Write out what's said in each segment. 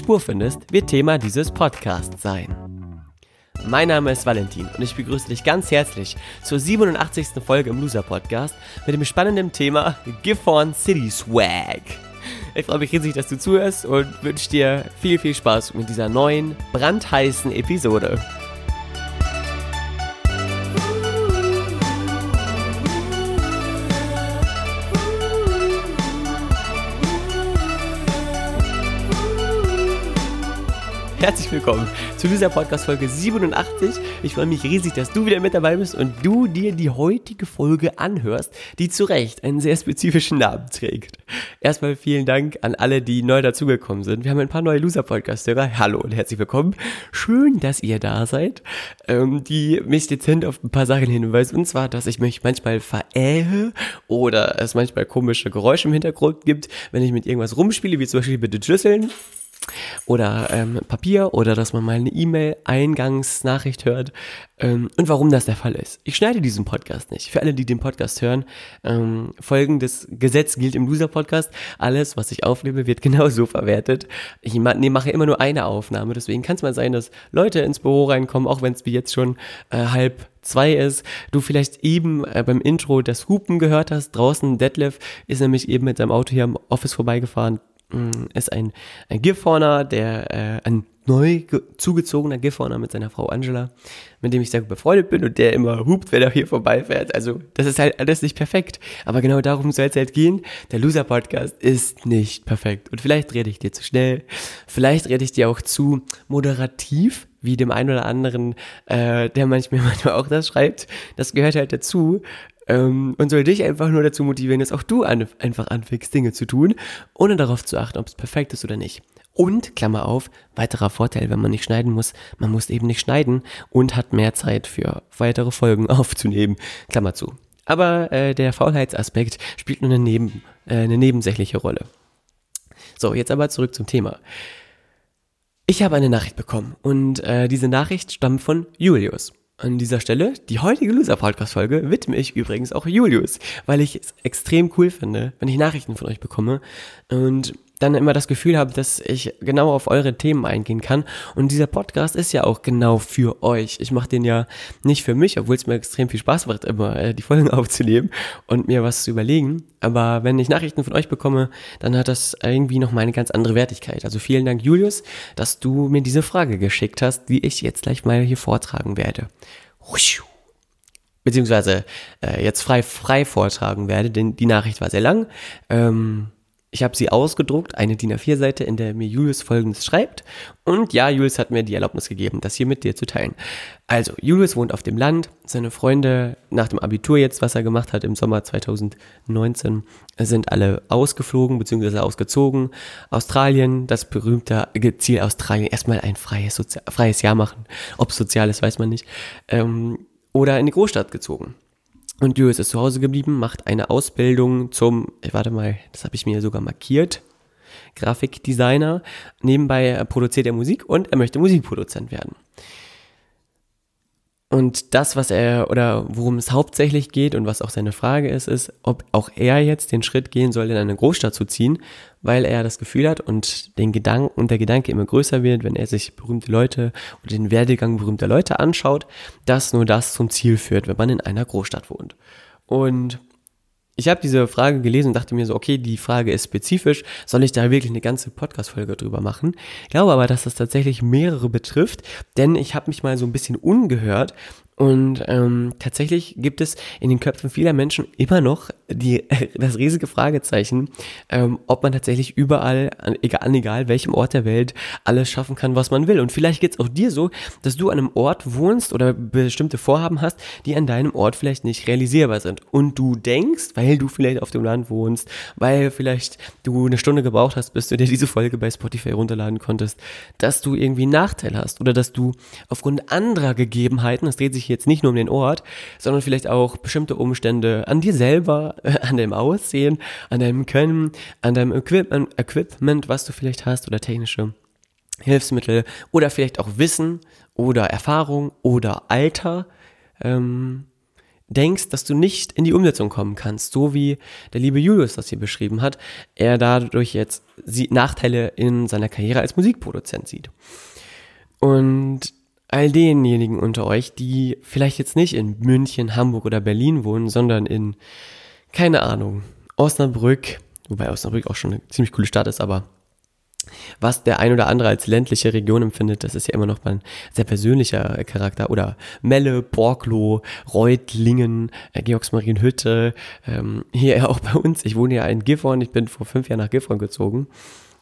Spur findest, wird Thema dieses Podcasts sein. Mein Name ist Valentin und ich begrüße dich ganz herzlich zur 87. Folge im Loser Podcast mit dem spannenden Thema Gifhorn City Swag. Ich freue mich riesig, dass du zuhörst und wünsche dir viel, viel Spaß mit dieser neuen, brandheißen Episode. Herzlich willkommen zu dieser Podcast-Folge 87. Ich freue mich riesig, dass du wieder mit dabei bist und du dir die heutige Folge anhörst, die zu Recht einen sehr spezifischen Namen trägt. Erstmal vielen Dank an alle, die neu dazugekommen sind. Wir haben ein paar neue Loser-Podcast-Hörer. Hallo und herzlich willkommen. Schön, dass ihr da seid, ähm, die mich dezent auf ein paar Sachen hinweisen. Und zwar, dass ich mich manchmal verähe oder es manchmal komische Geräusche im Hintergrund gibt, wenn ich mit irgendwas rumspiele, wie zum Beispiel mit den Schlüsseln oder ähm, Papier oder dass man mal eine E-Mail-Eingangsnachricht hört ähm, und warum das der Fall ist. Ich schneide diesen Podcast nicht. Für alle, die den Podcast hören, ähm, folgendes Gesetz gilt im Loser-Podcast. Alles, was ich aufnehme, wird genauso verwertet. Ich ma nee, mache immer nur eine Aufnahme, deswegen kann es mal sein, dass Leute ins Büro reinkommen, auch wenn es wie jetzt schon äh, halb zwei ist, du vielleicht eben äh, beim Intro das Hupen gehört hast. Draußen Detlef ist nämlich eben mit seinem Auto hier am Office vorbeigefahren ist ein, ein Gifhorner, der äh, ein neu zugezogener Gifhorner mit seiner Frau Angela, mit dem ich sehr gut befreundet bin und der immer hupt, wenn er hier vorbeifährt. Also das ist halt alles nicht perfekt. Aber genau darum soll es halt gehen. Der Loser-Podcast ist nicht perfekt. Und vielleicht rede ich dir zu schnell, vielleicht rede ich dir auch zu moderativ, wie dem einen oder anderen, äh, der manchmal, manchmal auch das schreibt. Das gehört halt dazu ähm, und soll dich einfach nur dazu motivieren, dass auch du an, einfach anfängst, Dinge zu tun, ohne darauf zu achten, ob es perfekt ist oder nicht. Und, Klammer auf, weiterer Vorteil, wenn man nicht schneiden muss, man muss eben nicht schneiden und hat mehr Zeit für weitere Folgen aufzunehmen, Klammer zu. Aber äh, der Faulheitsaspekt spielt nur eine, neben, äh, eine nebensächliche Rolle. So, jetzt aber zurück zum Thema. Ich habe eine Nachricht bekommen und äh, diese Nachricht stammt von Julius. An dieser Stelle, die heutige Loser-Podcast-Folge widme ich übrigens auch Julius, weil ich es extrem cool finde, wenn ich Nachrichten von euch bekomme. Und dann immer das Gefühl habe, dass ich genau auf eure Themen eingehen kann. Und dieser Podcast ist ja auch genau für euch. Ich mache den ja nicht für mich, obwohl es mir extrem viel Spaß macht, immer äh, die Folgen aufzunehmen und mir was zu überlegen. Aber wenn ich Nachrichten von euch bekomme, dann hat das irgendwie noch mal eine ganz andere Wertigkeit. Also vielen Dank, Julius, dass du mir diese Frage geschickt hast, die ich jetzt gleich mal hier vortragen werde. Beziehungsweise äh, jetzt frei, frei vortragen werde, denn die Nachricht war sehr lang. Ähm, ich habe sie ausgedruckt, eine DIN A4-Seite, in der mir Julius folgendes schreibt. Und ja, Julius hat mir die Erlaubnis gegeben, das hier mit dir zu teilen. Also, Julius wohnt auf dem Land. Seine Freunde nach dem Abitur jetzt, was er gemacht hat im Sommer 2019, sind alle ausgeflogen bzw. ausgezogen. Australien, das berühmte Ziel Australien, erstmal ein freies, Sozi freies Jahr machen. Ob soziales, weiß man nicht. Ähm, oder in die Großstadt gezogen. Und Julius ist zu Hause geblieben, macht eine Ausbildung zum, warte mal, das habe ich mir sogar markiert, Grafikdesigner. Nebenbei produziert er Musik und er möchte Musikproduzent werden. Und das, was er oder worum es hauptsächlich geht und was auch seine Frage ist, ist, ob auch er jetzt den Schritt gehen soll, in eine Großstadt zu ziehen, weil er das Gefühl hat und den Gedanken und der Gedanke immer größer wird, wenn er sich berühmte Leute oder den Werdegang berühmter Leute anschaut, dass nur das zum Ziel führt, wenn man in einer Großstadt wohnt. Und ich habe diese Frage gelesen und dachte mir so, okay, die Frage ist spezifisch, soll ich da wirklich eine ganze Podcast-Folge drüber machen? Ich glaube aber, dass das tatsächlich mehrere betrifft, denn ich habe mich mal so ein bisschen ungehört Und ähm, tatsächlich gibt es in den Köpfen vieler Menschen immer noch die, das riesige Fragezeichen, ähm, ob man tatsächlich überall, egal, an egal welchem Ort der Welt, alles schaffen kann, was man will. Und vielleicht geht es auch dir so, dass du an einem Ort wohnst oder bestimmte Vorhaben hast, die an deinem Ort vielleicht nicht realisierbar sind. Und du denkst, weil du vielleicht auf dem Land wohnst, weil vielleicht du eine Stunde gebraucht hast, bis du dir diese Folge bei Spotify runterladen konntest, dass du irgendwie einen Nachteil hast oder dass du aufgrund anderer Gegebenheiten, das dreht sich jetzt nicht nur um den Ort, sondern vielleicht auch bestimmte Umstände an dir selber, an deinem Aussehen, an deinem Können, an deinem Equipment, Equipment, was du vielleicht hast oder technische Hilfsmittel oder vielleicht auch Wissen oder Erfahrung oder Alter, ähm, denkst, dass du nicht in die Umsetzung kommen kannst, so wie der liebe Julius das hier beschrieben hat, er dadurch jetzt Nachteile in seiner Karriere als Musikproduzent sieht. Und all denjenigen unter euch, die vielleicht jetzt nicht in München, Hamburg oder Berlin wohnen, sondern in, keine Ahnung, Osnabrück, wobei Osnabrück auch schon eine ziemlich coole Stadt ist, aber was der ein oder andere als ländliche Region empfindet, das ist ja immer noch mal ein sehr persönlicher Charakter. Oder Melle, Borglo, Reutlingen, äh, Georgsmarienhütte, ähm, hier auch bei uns. Ich wohne ja in Gifhorn, ich bin vor fünf Jahren nach Gifhorn gezogen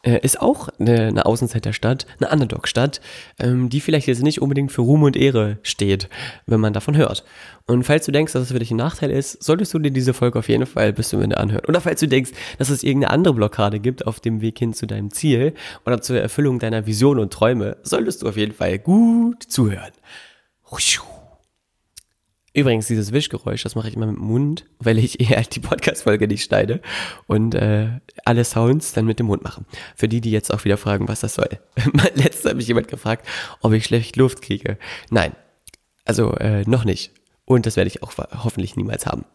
äh, ist auch eine, eine Außenseiterstadt, eine Underdog-Stadt, ähm, die vielleicht jetzt nicht unbedingt für Ruhm und Ehre steht, wenn man davon hört. Und falls du denkst, dass es für dich ein Nachteil ist, solltest du dir diese Folge auf jeden Fall bis zum Ende anhören. Oder falls du denkst, dass es irgendeine andere Blockade gibt auf dem Weg hin zu deinem Ziel oder zur Erfüllung deiner Vision und Träume, solltest du auf jeden Fall gut zuhören. Übrigens, dieses Wischgeräusch, das mache ich immer mit dem Mund, weil ich eher die Podcast-Folge nicht schneide und äh, alle Sounds dann mit dem Mund mache. Für die, die jetzt auch wieder fragen, was das soll. Letztens hat mich jemand gefragt, ob ich schlecht Luft kriege. Nein, also äh, noch nicht. Und das werde ich auch hoffentlich niemals haben.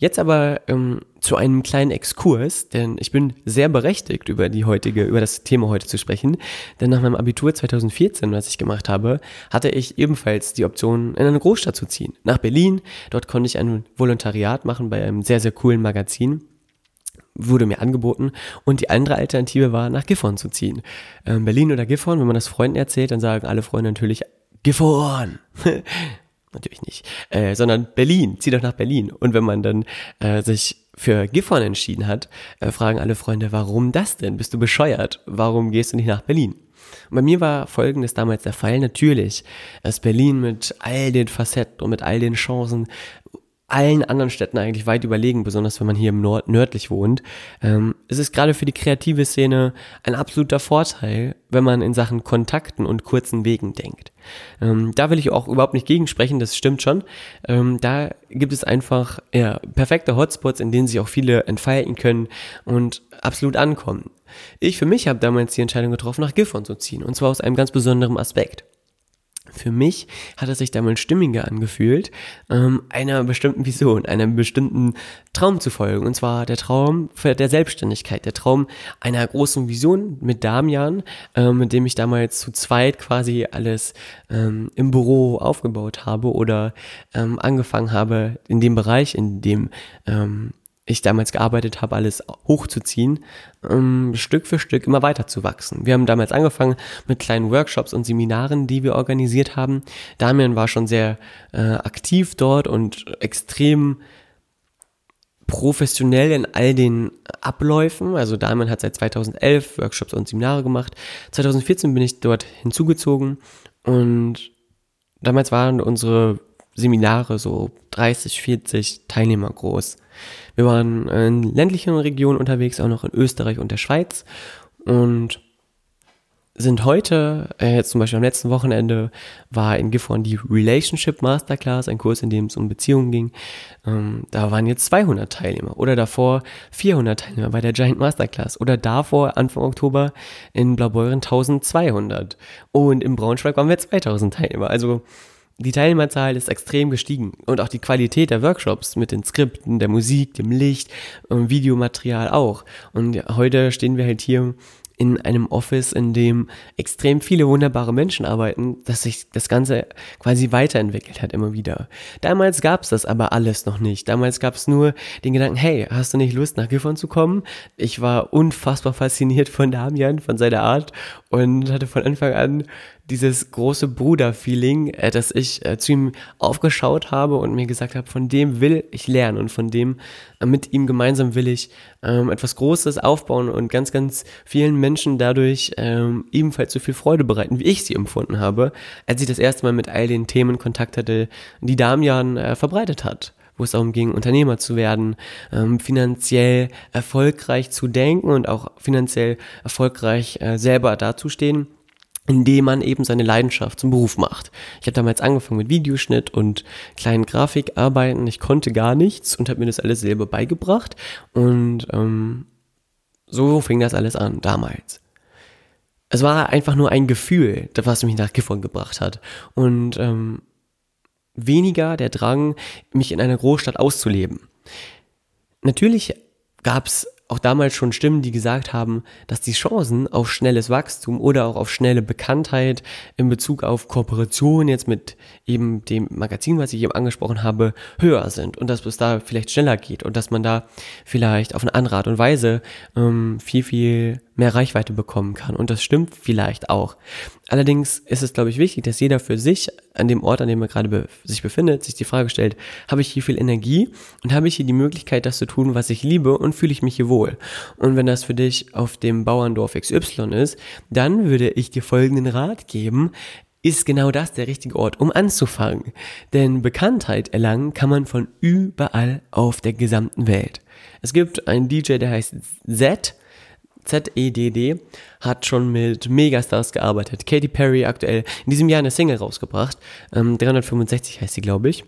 Jetzt aber ähm, zu einem kleinen Exkurs, denn ich bin sehr berechtigt, über die heutige, über das Thema heute zu sprechen. Denn nach meinem Abitur 2014, was ich gemacht habe, hatte ich ebenfalls die Option, in eine Großstadt zu ziehen. Nach Berlin. Dort konnte ich ein Volontariat machen bei einem sehr, sehr coolen Magazin wurde mir angeboten und die andere Alternative war, nach Gifhorn zu ziehen. Ähm, Berlin oder Gifhorn, wenn man das Freunden erzählt, dann sagen alle Freunde natürlich Gifhorn. natürlich nicht, äh, sondern Berlin, zieh doch nach Berlin. Und wenn man dann äh, sich für Gifhorn entschieden hat, äh, fragen alle Freunde, warum das denn? Bist du bescheuert? Warum gehst du nicht nach Berlin? Und bei mir war folgendes damals der Fall. Natürlich ist Berlin mit all den Facetten und mit all den Chancen allen anderen Städten eigentlich weit überlegen, besonders wenn man hier im Nord nördlich wohnt. Ähm, es ist gerade für die kreative Szene ein absoluter Vorteil, wenn man in Sachen Kontakten und kurzen Wegen denkt. Ähm, da will ich auch überhaupt nicht gegensprechen, das stimmt schon. Ähm, da gibt es einfach ja, perfekte Hotspots, in denen sich auch viele entfalten können und absolut ankommen. Ich für mich habe damals die Entscheidung getroffen, nach Gifhorn zu ziehen, und zwar aus einem ganz besonderen Aspekt. Für mich hat es sich damals stimmiger angefühlt, ähm, einer bestimmten Vision, einem bestimmten Traum zu folgen. Und zwar der Traum der Selbstständigkeit, der Traum einer großen Vision mit Damian, ähm, mit dem ich damals zu zweit quasi alles ähm, im Büro aufgebaut habe oder ähm, angefangen habe, in dem Bereich, in dem ähm, ich damals gearbeitet habe, alles hochzuziehen, um Stück für Stück immer weiter zu wachsen. Wir haben damals angefangen mit kleinen Workshops und Seminaren, die wir organisiert haben. Damian war schon sehr äh, aktiv dort und extrem professionell in all den Abläufen. Also Damian hat seit 2011 Workshops und Seminare gemacht. 2014 bin ich dort hinzugezogen und damals waren unsere Seminare so 30, 40 Teilnehmer groß. Wir waren in ländlichen Regionen unterwegs, auch noch in Österreich und der Schweiz und sind heute, äh, zum Beispiel am letzten Wochenende, war in Gifhorn die Relationship Masterclass, ein Kurs, in dem es um Beziehungen ging. Ähm, da waren jetzt 200 Teilnehmer oder davor 400 Teilnehmer bei der Giant Masterclass oder davor Anfang Oktober in Blaubeuren 1200 und im Braunschweig waren wir 2000 Teilnehmer. Also die Teilnehmerzahl ist extrem gestiegen und auch die Qualität der Workshops mit den Skripten, der Musik, dem Licht, und Videomaterial auch. Und heute stehen wir halt hier in einem Office, in dem extrem viele wunderbare Menschen arbeiten, dass sich das Ganze quasi weiterentwickelt hat immer wieder. Damals gab es das aber alles noch nicht. Damals gab es nur den Gedanken, hey, hast du nicht Lust nach Gifhorn zu kommen? Ich war unfassbar fasziniert von Damian, von seiner Art und hatte von Anfang an dieses große Bruder-Feeling, äh, dass ich äh, zu ihm aufgeschaut habe und mir gesagt habe, von dem will ich lernen und von dem äh, mit ihm gemeinsam will ich ähm, etwas Großes aufbauen und ganz, ganz vielen Menschen dadurch ähm, ebenfalls so viel Freude bereiten, wie ich sie empfunden habe, als ich das erste Mal mit all den Themen Kontakt hatte, die Damian äh, verbreitet hat wo es darum ging, Unternehmer zu werden, ähm, finanziell erfolgreich zu denken und auch finanziell erfolgreich äh, selber dazustehen indem man eben seine Leidenschaft zum Beruf macht. Ich habe damals angefangen mit Videoschnitt und kleinen Grafikarbeiten. Ich konnte gar nichts und habe mir das alles selber beigebracht. Und ähm, so fing das alles an damals. Es war einfach nur ein Gefühl, was mich nach Gifhorn gebracht hat. Und ähm, weniger der Drang, mich in einer Großstadt auszuleben. Natürlich gab es auch damals schon Stimmen, die gesagt haben, dass die Chancen auf schnelles Wachstum oder auch auf schnelle Bekanntheit in Bezug auf Kooperation jetzt mit eben dem Magazin, was ich eben angesprochen habe, höher sind und dass es da vielleicht schneller geht und dass man da vielleicht auf eine andere Art und Weise ähm, viel, viel mehr Reichweite bekommen kann. Und das stimmt vielleicht auch. Allerdings ist es, glaube ich, wichtig, dass jeder für sich an dem Ort, an dem er gerade be sich befindet, sich die Frage stellt, habe ich hier viel Energie und habe ich hier die Möglichkeit, das zu tun, was ich liebe und fühle ich mich hier wohl? Und wenn das für dich auf dem Bauerndorf XY ist, dann würde ich dir folgenden Rat geben, ist genau das der richtige Ort, um anzufangen. Denn Bekanntheit erlangen kann man von überall auf der gesamten Welt. Es gibt einen DJ, der heißt Z, ZEDD hat schon mit Megastars gearbeitet. Katy Perry aktuell in diesem Jahr eine Single rausgebracht. Ähm, 365 heißt sie, glaube ich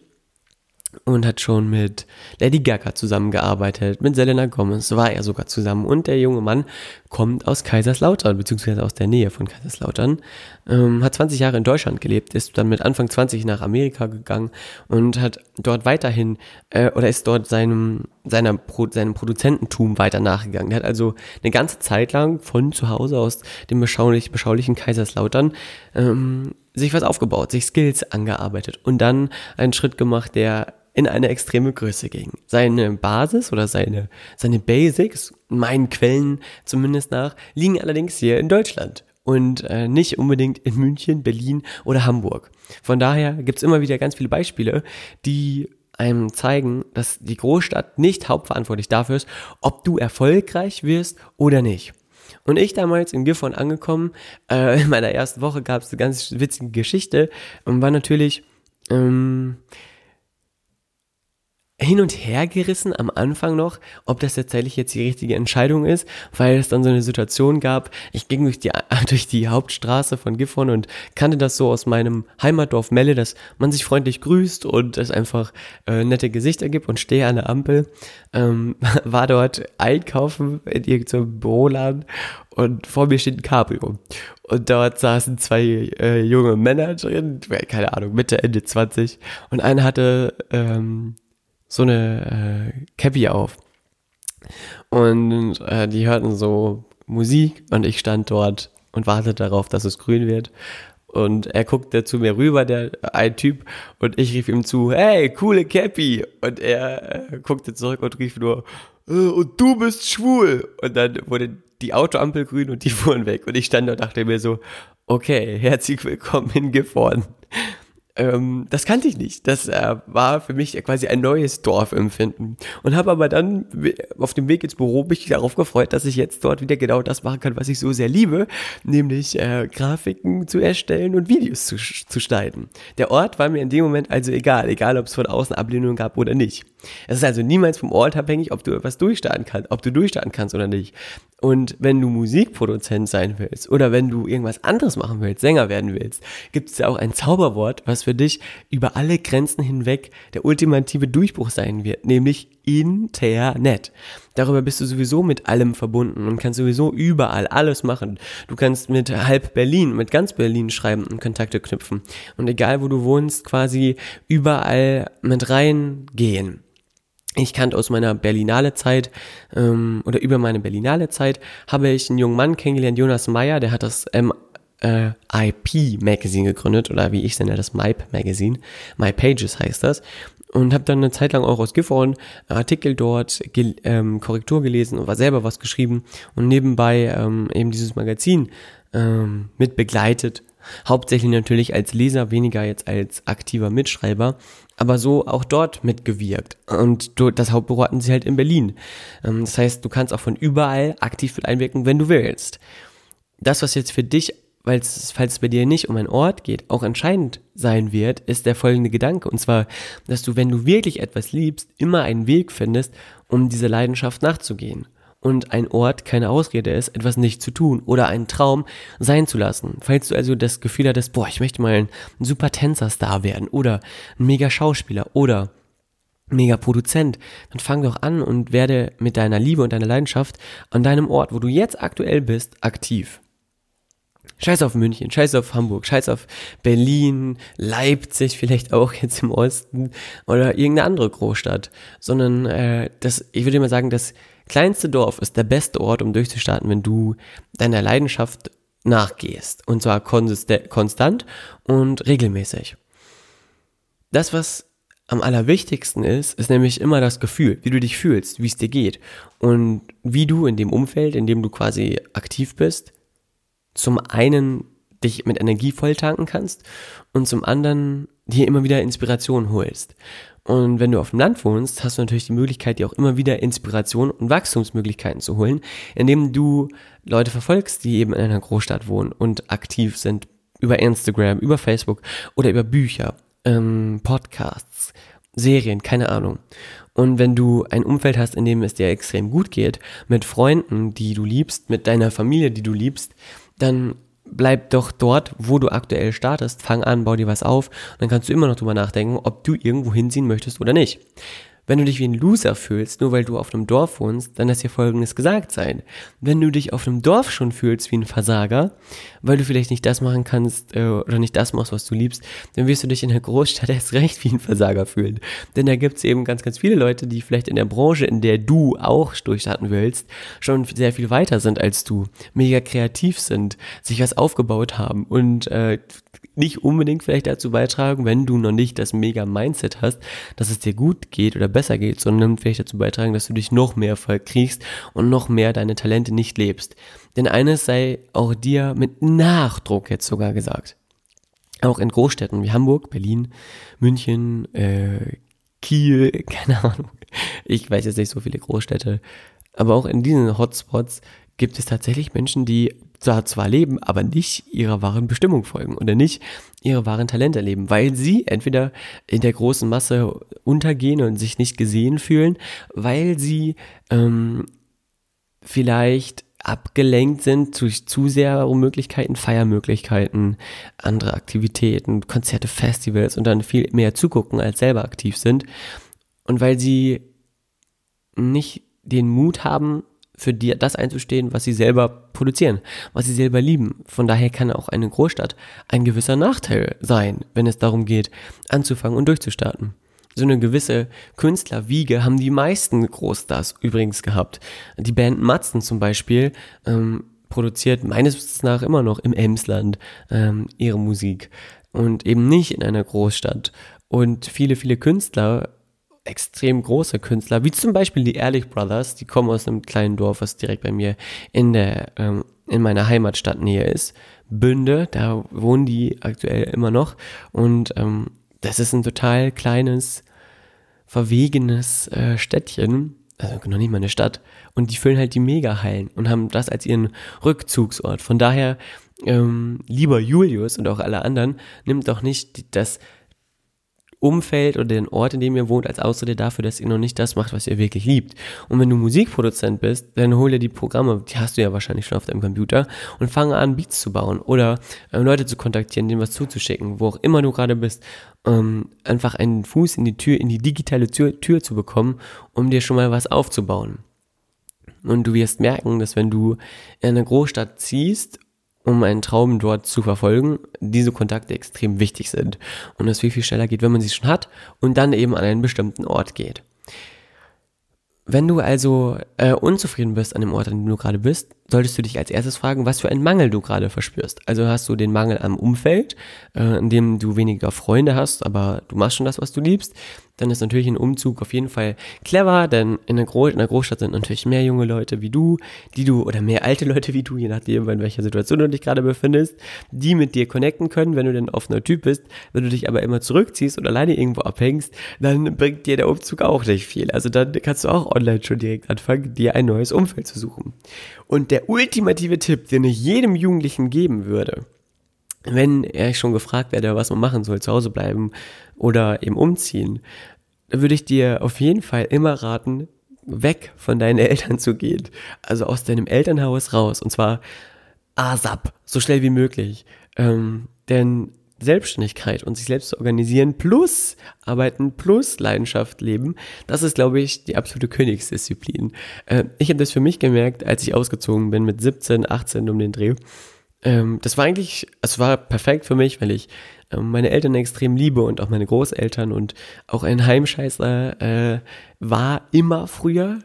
und hat schon mit Lady Gaga zusammengearbeitet, mit Selena Gomez war er sogar zusammen und der junge Mann kommt aus Kaiserslautern, beziehungsweise aus der Nähe von Kaiserslautern, ähm, hat 20 Jahre in Deutschland gelebt, ist dann mit Anfang 20 nach Amerika gegangen und hat dort weiterhin, äh, oder ist dort seinem, seiner Pro, seinem Produzententum weiter nachgegangen. Er hat also eine ganze Zeit lang von zu Hause aus dem beschaulich, beschaulichen Kaiserslautern ähm, sich was aufgebaut, sich Skills angearbeitet und dann einen Schritt gemacht, der in eine extreme Größe ging. Seine Basis oder seine, seine Basics, meinen Quellen zumindest nach, liegen allerdings hier in Deutschland und äh, nicht unbedingt in München, Berlin oder Hamburg. Von daher gibt's immer wieder ganz viele Beispiele, die einem zeigen, dass die Großstadt nicht hauptverantwortlich dafür ist, ob du erfolgreich wirst oder nicht. Und ich damals in Gifhorn angekommen, äh, in meiner ersten Woche gab es eine ganz witzige Geschichte und war natürlich ähm, hin und her gerissen am Anfang noch, ob das tatsächlich jetzt die richtige Entscheidung ist, weil es dann so eine Situation gab, ich ging durch die, durch die Hauptstraße von Gifhorn und kannte das so aus meinem Heimatdorf Melle, dass man sich freundlich grüßt und es einfach äh, nette Gesichter gibt und stehe an der Ampel, ähm, war dort einkaufen in irgendeinem Büroladen und vor mir steht ein Cabrio. Und dort saßen zwei äh, junge Männer drin, keine Ahnung, Mitte, Ende 20. Und einer hatte ähm, so eine äh, Cappy auf. Und äh, die hörten so Musik und ich stand dort und wartete darauf, dass es grün wird. Und er guckte zu mir rüber, der ein Typ, und ich rief ihm zu, hey, coole Cappy. Und er äh, guckte zurück und rief nur, äh, und du bist schwul. Und dann wurde die Autoampel grün und die fuhren weg. Und ich stand da und dachte mir so, okay, herzlich willkommen in. Ähm, das kannte ich nicht. Das äh, war für mich quasi ein neues Dorfempfinden. Und habe aber dann auf dem Weg ins Büro mich darauf gefreut, dass ich jetzt dort wieder genau das machen kann, was ich so sehr liebe, nämlich äh, Grafiken zu erstellen und Videos zu, zu schneiden. Der Ort war mir in dem Moment also egal, egal ob es von außen Ablehnung gab oder nicht. Es ist also niemals vom Ort abhängig, ob du etwas durchstarten kannst, ob du durchstarten kannst oder nicht. Und wenn du Musikproduzent sein willst oder wenn du irgendwas anderes machen willst, Sänger werden willst, gibt es ja auch ein Zauberwort, was für dich über alle Grenzen hinweg der ultimative Durchbruch sein wird, nämlich Internet. Darüber bist du sowieso mit allem verbunden und kannst sowieso überall alles machen. Du kannst mit halb Berlin, mit ganz Berlin schreiben und Kontakte knüpfen. Und egal wo du wohnst, quasi überall mit reingehen ich kannte aus meiner Berlinale Zeit ähm, oder über meine Berlinale Zeit habe ich einen jungen Mann kennengelernt, Jonas Meyer, der hat das ähm, äh, IP Magazine gegründet oder wie ich es nenne, das MyP Magazine. My Pages heißt das. Und habe dann eine Zeit lang auch aus Gifhorn Artikel dort, gel ähm, Korrektur gelesen und war selber was geschrieben und nebenbei ähm, eben dieses Magazin ähm, mit begleitet Hauptsächlich natürlich als Leser, weniger jetzt als aktiver Mitschreiber, aber so auch dort mitgewirkt. Und das Hauptbüro hatten sie halt in Berlin. Ähm, das heißt, du kannst auch von überall aktiv mit einwirken, wenn du willst. Das, was jetzt für dich, falls es bei dir nicht um einen Ort geht, auch entscheidend sein wird, ist der folgende Gedanke. Und zwar, dass du, wenn du wirklich etwas liebst, immer einen Weg findest, um dieser Leidenschaft nachzugehen und ein Ort keine Ausrede ist, etwas nicht zu tun oder einen Traum sein zu lassen. Falls du also das Gefühl hattest, boah, ich möchte mal ein super Tänzerstar werden oder ein mega Schauspieler oder mega Produzent, dann fang doch an und werde mit deiner Liebe und deiner Leidenschaft an deinem Ort, wo du jetzt aktuell bist, aktiv. Scheiß auf München, scheiß auf Hamburg, scheiß auf Berlin, Leipzig vielleicht auch jetzt im Osten oder irgendeine andere Großstadt, sondern äh, das, ich würde mal sagen, das kleinste Dorf ist der beste Ort, um durchzustarten, wenn du deiner Leidenschaft nachgehst. Und zwar konstant und regelmäßig. Das, was am allerwichtigsten ist, ist nämlich immer das Gefühl, wie du dich fühlst, wie es dir geht und wie du in dem Umfeld, in dem du quasi aktiv bist, zum einen dich mit Energie voll tanken kannst und zum anderen dir immer wieder Inspiration holst. Und wenn du auf dem Land wohnst, hast du natürlich die Möglichkeit, dir auch immer wieder Inspiration und Wachstumsmöglichkeiten zu holen, indem du Leute verfolgst, die eben in einer Großstadt wohnen und aktiv sind über Instagram, über Facebook oder über Bücher, ähm, Podcasts, Serien, keine Ahnung. Und wenn du ein Umfeld hast, in dem es dir extrem gut geht, mit Freunden, die du liebst, mit deiner Familie, die du liebst, dann bleib doch dort, wo du aktuell startest, fang an, bau dir was auf und dann kannst du immer noch drüber nachdenken, ob du irgendwo hinziehen möchtest oder nicht. Wenn du dich wie ein Loser fühlst, nur weil du auf einem Dorf wohnst, dann lass dir folgendes gesagt sein. Wenn du dich auf einem Dorf schon fühlst wie ein Versager, weil du vielleicht nicht das machen kannst äh, oder nicht das machst, was du liebst, dann wirst du dich in der Großstadt erst recht wie ein Versager fühlen. Denn da gibt's eben ganz, ganz viele Leute, die vielleicht in der Branche, in der du auch durchstarten willst, schon sehr viel weiter sind als du, mega kreativ sind, sich was aufgebaut haben und äh, nicht unbedingt vielleicht dazu beitragen, wenn du noch nicht das mega Mindset hast, dass es dir gut geht oder besser geht, sondern vielleicht dazu beitragen, dass du dich noch mehr verkriegst und noch mehr deine Talente nicht lebst. Denn eines sei auch dir mit Nachdruck jetzt sogar gesagt. Auch in Großstädten wie Hamburg, Berlin, München, äh, Kiel, keine Ahnung. Ich weiß jetzt nicht so viele Großstädte. Aber auch in diesen Hotspots gibt es tatsächlich Menschen, die zwar, leben, aber nicht ihrer wahren Bestimmung folgen oder nicht ihre wahren Talente leben, weil sie entweder in der großen Masse untergehen und sich nicht gesehen fühlen, weil sie ähm, vielleicht abgelenkt sind durch zu sehr Möglichkeiten, Feiermöglichkeiten, andere Aktivitäten, Konzerte, Festivals und dann viel mehr zugucken als selber aktiv sind. Und weil sie nicht den Mut haben, für die, das einzustehen, was sie selber produzieren, was sie selber lieben. Von daher kann auch eine Großstadt ein gewisser Nachteil sein, wenn es darum geht, anzufangen und durchzustarten. So eine gewisse Künstlerwiege haben die meisten Großstars übrigens gehabt. Die Band Matzen zum Beispiel ähm, produziert meines Wissens nach immer noch im Emsland ähm, ihre Musik und eben nicht in einer Großstadt. Und viele, viele Künstler extrem große Künstler, wie zum Beispiel die Ehrlich Brothers, die kommen aus einem kleinen Dorf, was direkt bei mir in der, ähm, in meiner Heimatstadt Nähe ist. Bünde, da wohnen die aktuell immer noch. Und ähm, das ist ein total kleines, verwegenes äh, Städtchen, also noch nicht mal eine Stadt. Und die füllen halt die Megahallen und haben das als ihren Rückzugsort. Von daher, ähm, lieber Julius und auch alle anderen, nimmt doch nicht das Umfeld oder den Ort, in dem ihr wohnt, als Ausrede dafür, dass ihr noch nicht das macht, was ihr wirklich liebt. Und wenn du Musikproduzent bist, dann hol dir die Programme, die hast du ja wahrscheinlich schon auf deinem Computer, und fange an, Beats zu bauen oder äh, Leute zu kontaktieren, denen was zuzuschicken, wo auch immer du gerade bist, ähm, einfach einen Fuß in die Tür, in die digitale Tür, Tür zu bekommen, um dir schon mal was aufzubauen. Und du wirst merken, dass wenn du in eine Großstadt ziehst um einen Traum dort zu verfolgen, diese Kontakte extrem wichtig sind und es viel, viel schneller geht, wenn man sie schon hat und dann eben an einen bestimmten Ort geht. Wenn du also äh, unzufrieden bist an dem Ort, an dem du gerade bist, solltest du dich als erstes fragen, was für einen Mangel du gerade verspürst. Also hast du den Mangel am Umfeld, äh, in dem du weniger Freunde hast, aber du machst schon das, was du liebst dann ist natürlich ein Umzug auf jeden Fall clever, denn in einer, Gro in einer Großstadt sind natürlich mehr junge Leute wie du, die du, oder mehr alte Leute wie du, je nachdem, in welcher Situation du dich gerade befindest, die mit dir connecten können, wenn du denn offener Typ bist. Wenn du dich aber immer zurückziehst oder alleine irgendwo abhängst, dann bringt dir der Umzug auch nicht viel. Also dann kannst du auch online schon direkt anfangen, dir ein neues Umfeld zu suchen. Und der ultimative Tipp, den ich jedem Jugendlichen geben würde, wenn er schon gefragt werde, was man machen soll, zu Hause bleiben oder eben umziehen, würde ich dir auf jeden Fall immer raten, weg von deinen Eltern zu gehen. Also aus deinem Elternhaus raus. Und zwar ASAP, so schnell wie möglich. Ähm, denn Selbstständigkeit und sich selbst zu organisieren plus arbeiten plus Leidenschaft leben, das ist, glaube ich, die absolute Königsdisziplin. Äh, ich habe das für mich gemerkt, als ich ausgezogen bin mit 17, 18 um den Dreh. Ähm, das war eigentlich, es war perfekt für mich, weil ich ähm, meine Eltern extrem liebe und auch meine Großeltern und auch ein Heimscheißer äh, war immer früher.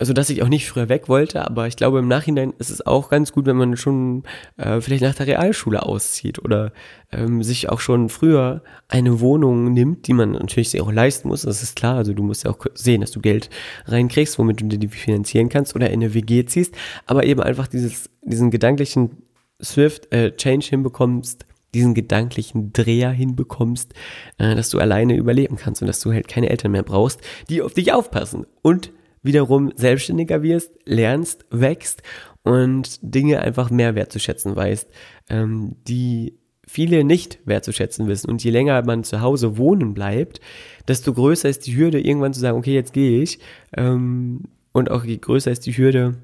Also, dass ich auch nicht früher weg wollte, aber ich glaube, im Nachhinein ist es auch ganz gut, wenn man schon äh, vielleicht nach der Realschule auszieht oder ähm, sich auch schon früher eine Wohnung nimmt, die man natürlich sich auch leisten muss, das ist klar. Also, du musst ja auch sehen, dass du Geld reinkriegst, womit du dir die finanzieren kannst oder in eine WG ziehst, aber eben einfach dieses, diesen gedanklichen Swift äh, Change hinbekommst, diesen gedanklichen Dreher hinbekommst, äh, dass du alleine überleben kannst und dass du halt keine Eltern mehr brauchst, die auf dich aufpassen und wiederum selbstständiger wirst, lernst, wächst und Dinge einfach mehr wertzuschätzen weißt, ähm, die viele nicht wertzuschätzen wissen. Und je länger man zu Hause wohnen bleibt, desto größer ist die Hürde, irgendwann zu sagen, okay, jetzt gehe ich. Ähm, und auch je größer ist die Hürde,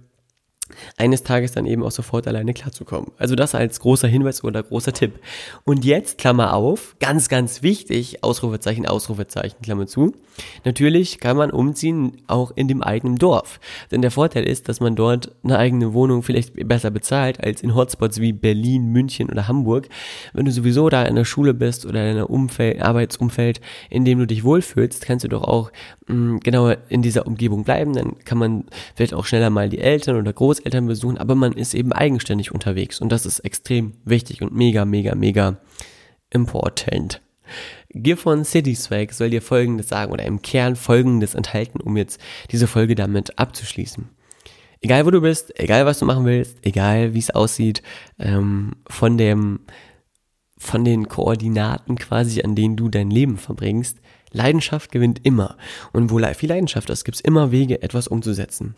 eines Tages dann eben auch sofort alleine klarzukommen. Also das als großer Hinweis oder großer Tipp. Und jetzt, Klammer auf, ganz, ganz wichtig, Ausrufezeichen, Ausrufezeichen, Klammer zu. Natürlich kann man umziehen auch in dem eigenen Dorf. Denn der Vorteil ist, dass man dort eine eigene Wohnung vielleicht besser bezahlt als in Hotspots wie Berlin, München oder Hamburg. Wenn du sowieso da in der Schule bist oder in einem Umfeld, Arbeitsumfeld, in dem du dich wohlfühlst, kannst du doch auch mh, mm, genau in dieser Umgebung bleiben. Dann kann man vielleicht auch schneller mal die Eltern oder Großeltern Großeltern besuchen, aber man ist eben eigenständig unterwegs und das ist extrem wichtig und mega, mega, mega important. Gifon City Swag soll dir folgendes sagen oder im Kern folgendes enthalten, um jetzt diese Folge damit abzuschließen. Egal wo du bist, egal was du machen willst, egal wie es aussieht, ähm, von dem, von den Koordinaten quasi, an denen du dein Leben verbringst, Leidenschaft gewinnt immer. Und wo viel Leidenschaft ist, gibt es immer Wege, etwas umzusetzen.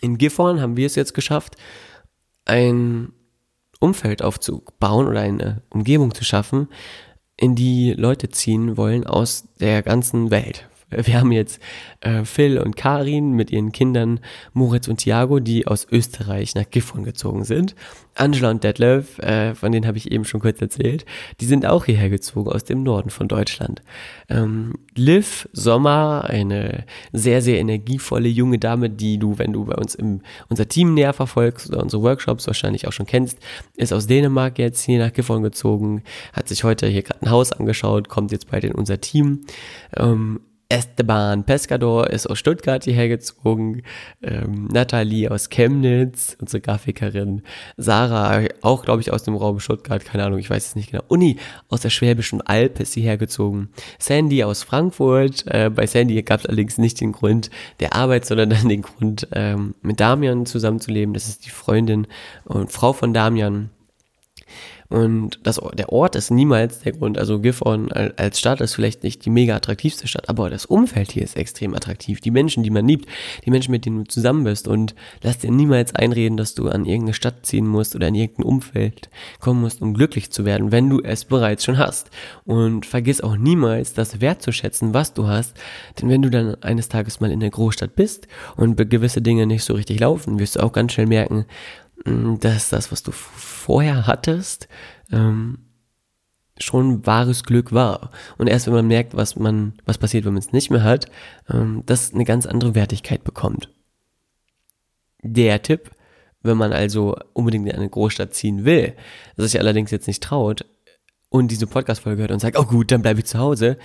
In Gifhorn haben wir es jetzt geschafft, ein Umfeld aufzubauen oder eine Umgebung zu schaffen, in die Leute ziehen wollen aus der ganzen Welt. Wir haben jetzt äh, Phil und Karin mit ihren Kindern Moritz und Thiago, die aus Österreich nach Gifhorn gezogen sind. Angela und Detlef, äh, von denen habe ich eben schon kurz erzählt, die sind auch hierher gezogen aus dem Norden von Deutschland. Ähm, Liv Sommer, eine sehr, sehr energievolle junge Dame, die du, wenn du bei uns im, unser Team näher verfolgst oder unsere Workshops wahrscheinlich auch schon kennst, ist aus Dänemark jetzt hier nach Gifhorn gezogen, hat sich heute hier gerade ein Haus angeschaut, kommt jetzt bald in unser Team. Ähm, Esteban Pescador ist aus Stuttgart hierher gezogen, ähm, Nathalie aus Chemnitz, unsere Grafikerin, Sarah auch, glaube ich, aus dem Raum Stuttgart, keine Ahnung, ich weiß es nicht genau, Uni aus der Schwäbischen Alb ist hierher gezogen, Sandy aus Frankfurt, äh, bei Sandy gab es allerdings nicht den Grund der Arbeit, sondern dann den Grund, ähm, mit Damian zusammenzuleben, das ist die Freundin und Frau von Damian, und das, der Ort ist niemals der Grund. Also Gifhorn als Stadt ist vielleicht nicht die mega attraktivste Stadt, aber das Umfeld hier ist extrem attraktiv. Die Menschen, die man liebt, die Menschen, mit denen du zusammen bist. Und lass dir niemals einreden, dass du an irgendeine Stadt ziehen musst oder in irgendein Umfeld kommen musst, um glücklich zu werden, wenn du es bereits schon hast. Und vergiss auch niemals, das wertzuschätzen, was du hast. Denn wenn du dann eines Tages mal in der Großstadt bist und gewisse Dinge nicht so richtig laufen, wirst du auch ganz schnell merken, dass das, was du vorher hattest, ähm, schon wahres Glück war. Und erst wenn man merkt, was man, was passiert, wenn man es nicht mehr hat, ähm, das eine ganz andere Wertigkeit bekommt. Der Tipp, wenn man also unbedingt in eine Großstadt ziehen will, sich allerdings jetzt nicht traut und diese Podcast-Folge hört und sagt, oh gut, dann bleibe ich zu Hause,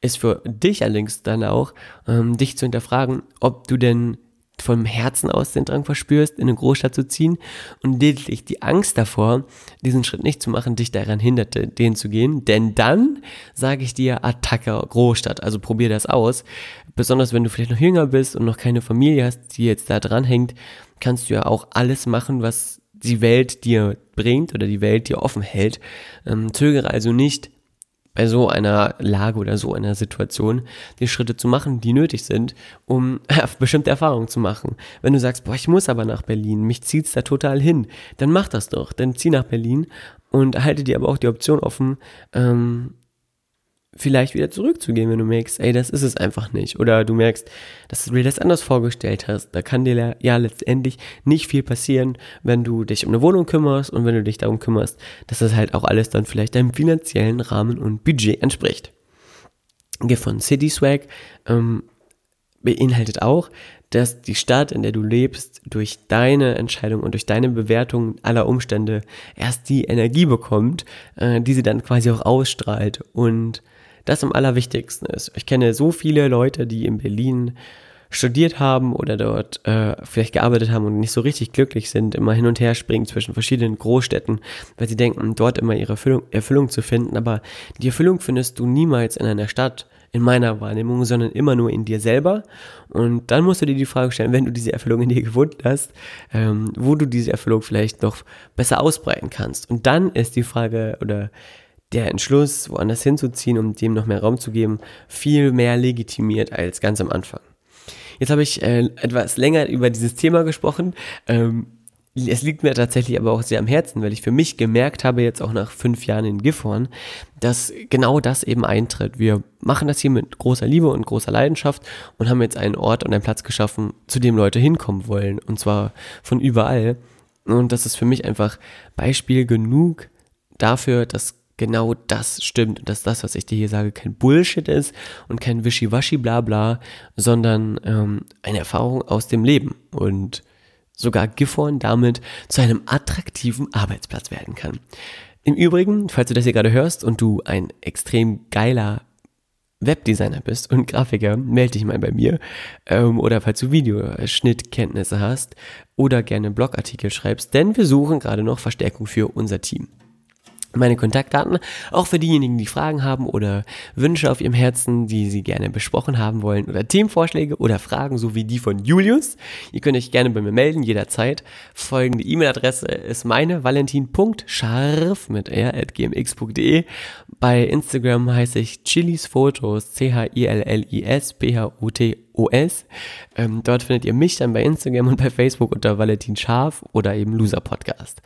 ist für dich allerdings dann auch, ähm, dich zu hinterfragen, ob du denn vom Herzen aus den Drang verspürst, in eine Großstadt zu ziehen und lediglich die Angst davor, diesen Schritt nicht zu machen, dich daran hinderte, den zu gehen. Denn dann sage ich dir Attacke Großstadt. Also probier das aus. Besonders wenn du vielleicht noch jünger bist und noch keine Familie hast, die jetzt da dran hängt, kannst du ja auch alles machen, was die Welt dir bringt oder die Welt dir offen hält. Ähm, zögere also nicht, bei so einer Lage oder so einer Situation die Schritte zu machen, die nötig sind, um bestimmte Erfahrungen zu machen. Wenn du sagst, boah, ich muss aber nach Berlin, mich zieht's da total hin, dann mach das doch, dann zieh nach Berlin und halte dir aber auch die Option offen, ähm, vielleicht wieder zurückzugehen, wenn du merkst, ey, das ist es einfach nicht. Oder du merkst, dass du dir das anders vorgestellt hast. Da kann dir ja letztendlich nicht viel passieren, wenn du dich um eine Wohnung kümmerst und wenn du dich darum kümmerst, dass das halt auch alles dann vielleicht deinem finanziellen Rahmen und Budget entspricht. Von City Swag ähm, beinhaltet auch, dass die Stadt, in der du lebst, durch deine Entscheidung und durch deine Bewertung aller Umstände erst die Energie bekommt, äh, die sie dann quasi auch ausstrahlt und das am allerwichtigsten ist. Ich kenne so viele Leute, die in Berlin studiert haben oder dort äh, vielleicht gearbeitet haben und nicht so richtig glücklich sind, immer hin und her springen zwischen verschiedenen Großstädten, weil sie denken, dort immer ihre Erfüllung, Erfüllung zu finden. Aber die Erfüllung findest du niemals in einer Stadt, in meiner Wahrnehmung, sondern immer nur in dir selber. Und dann musst du dir die Frage stellen, wenn du diese Erfüllung in dir gefunden hast, ähm, wo du diese Erfüllung vielleicht noch besser ausbreiten kannst. Und dann ist die Frage oder der Entschluss, woanders hinzuziehen, um dem noch mehr Raum zu geben, viel mehr legitimiert als ganz am Anfang. Jetzt habe ich äh, etwas länger über dieses Thema gesprochen. Ähm, es liegt mir tatsächlich aber auch sehr am Herzen, weil ich für mich gemerkt habe, jetzt auch nach fünf Jahren in Gifhorn, dass genau das eben eintritt. Wir machen das hier mit großer Liebe und großer Leidenschaft und haben jetzt einen Ort und einen Platz geschaffen, zu dem Leute hinkommen wollen. Und zwar von überall. Und das ist für mich einfach Beispiel genug dafür, dass genau das stimmt und dass das, was ich dir hier sage, kein Bullshit ist und kein Wischiwaschi Blabla, sondern ähm, eine Erfahrung aus dem Leben und sogar Gifhorn damit zu einem attraktiven Arbeitsplatz werden kann. Im Übrigen, falls du das hier gerade hörst und du ein extrem geiler Webdesigner bist und Grafiker, melde dich mal bei mir. Ähm, oder falls du Videoschnittkenntnisse hast oder gerne Blogartikel schreibst, denn wir suchen gerade noch Verstärkung für unser Team meine Kontaktdaten, auch für diejenigen, die Fragen haben oder Wünsche auf ihrem Herzen, die sie gerne besprochen haben wollen oder Themenvorschläge oder Fragen, so wie die von Julius. Ihr könnt euch gerne bei mir melden, jederzeit. Folgende E-Mail-Adresse ist meine, valentin.scharf mit r.gmx.de. Bei Instagram heiße ich Chilis Fotos, C-H-I-L-L-I-S, P-H-U-T-O-S. Ähm, dort findet ihr mich dann bei Instagram und bei Facebook unter Valentin Scharf oder eben Loser Podcast.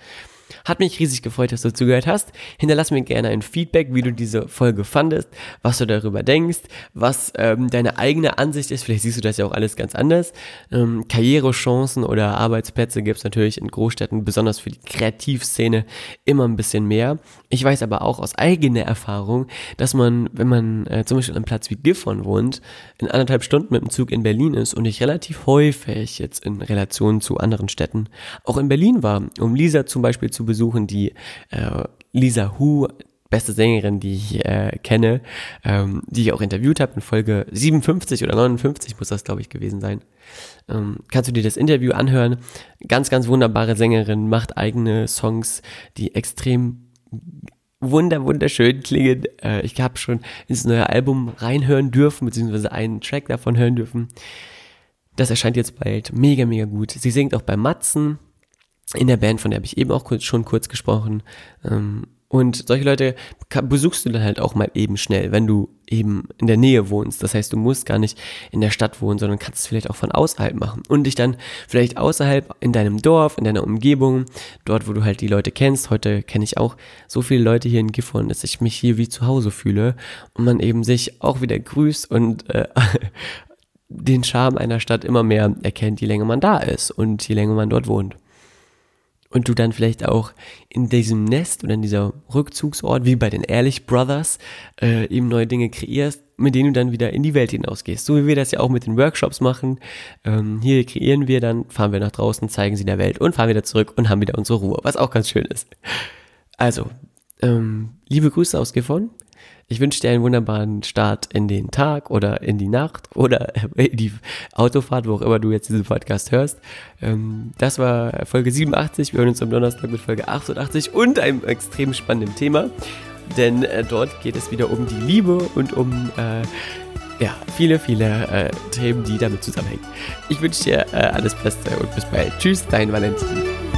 Hat mich riesig gefreut, dass du zugehört hast. Hinterlass mir gerne ein Feedback, wie du diese Folge fandest, was du darüber denkst, was ähm, deine eigene Ansicht ist. Vielleicht siehst du das ja auch alles ganz anders. Ähm, Karrierechancen oder Arbeitsplätze gibt es natürlich in Großstädten, besonders für die Kreativszene, immer ein bisschen mehr. Ich weiß aber auch aus eigener Erfahrung, dass man, wenn man äh, zum Beispiel an einem Platz wie Gifhorn wohnt, in anderthalb Stunden mit dem Zug in Berlin ist und ich relativ häufig jetzt in Relation zu anderen Städten auch in Berlin war, um Lisa zum Beispiel zu besuchen, die äh, Lisa Hu, beste Sängerin, die ich äh, kenne, ähm, die ich auch interviewt habe in Folge 57 oder 59 muss das, glaube ich, gewesen sein. Ähm, kannst du dir das Interview anhören? Ganz, ganz wunderbare Sängerin, macht eigene Songs, die extrem wunder, wunderschön klingen. Äh, ich habe schon ins neue Album reinhören dürfen, beziehungsweise einen Track davon hören dürfen. Das erscheint jetzt bald. Mega, mega gut. Sie singt auch bei Matzen in der Band, von der habe ich eben auch kurz, schon kurz gesprochen. Ähm, und solche Leute besuchst du dann halt auch mal eben schnell, wenn du eben in der Nähe wohnst. Das heißt, du musst gar nicht in der Stadt wohnen, sondern kannst es vielleicht auch von außerhalb machen und dich dann vielleicht außerhalb in deinem Dorf, in deiner Umgebung, dort, wo du halt die Leute kennst. Heute kenne ich auch so viele Leute hier in Gifhorn, dass ich mich hier wie zu Hause fühle und man eben sich auch wieder grüßt und äh, den Charme einer Stadt immer mehr erkennt, je länger man da ist und je länger man dort wohnt und du dann vielleicht auch in diesem Nest oder in dieser Rückzugsort, wie bei den Ehrlich Brothers, äh, eben neue Dinge kreierst, mit denen du dann wieder in die Welt hinausgehst. So wie wir das ja auch mit den Workshops machen. Ähm, hier kreieren wir dann, fahren wir nach draußen, zeigen sie der Welt und fahren wieder zurück und haben wieder unsere Ruhe, was auch ganz schön ist. Also, ähm, liebe Grüße aus Gifhorn. Ich wünsche dir einen wunderbaren Start in den Tag oder in die Nacht oder in die Autofahrt, wo auch immer du jetzt diesen Podcast hörst. Ähm, das war Folge 87. Wir hören uns am Donnerstag mit Folge 88 und einem extrem spannenden Thema. Denn äh, dort geht es wieder um die Liebe und um äh, ja, viele, viele äh, Themen, die damit zusammenhängen. Ich wünsche dir äh, alles Beste und bis bald. Tschüss, dein Valentin.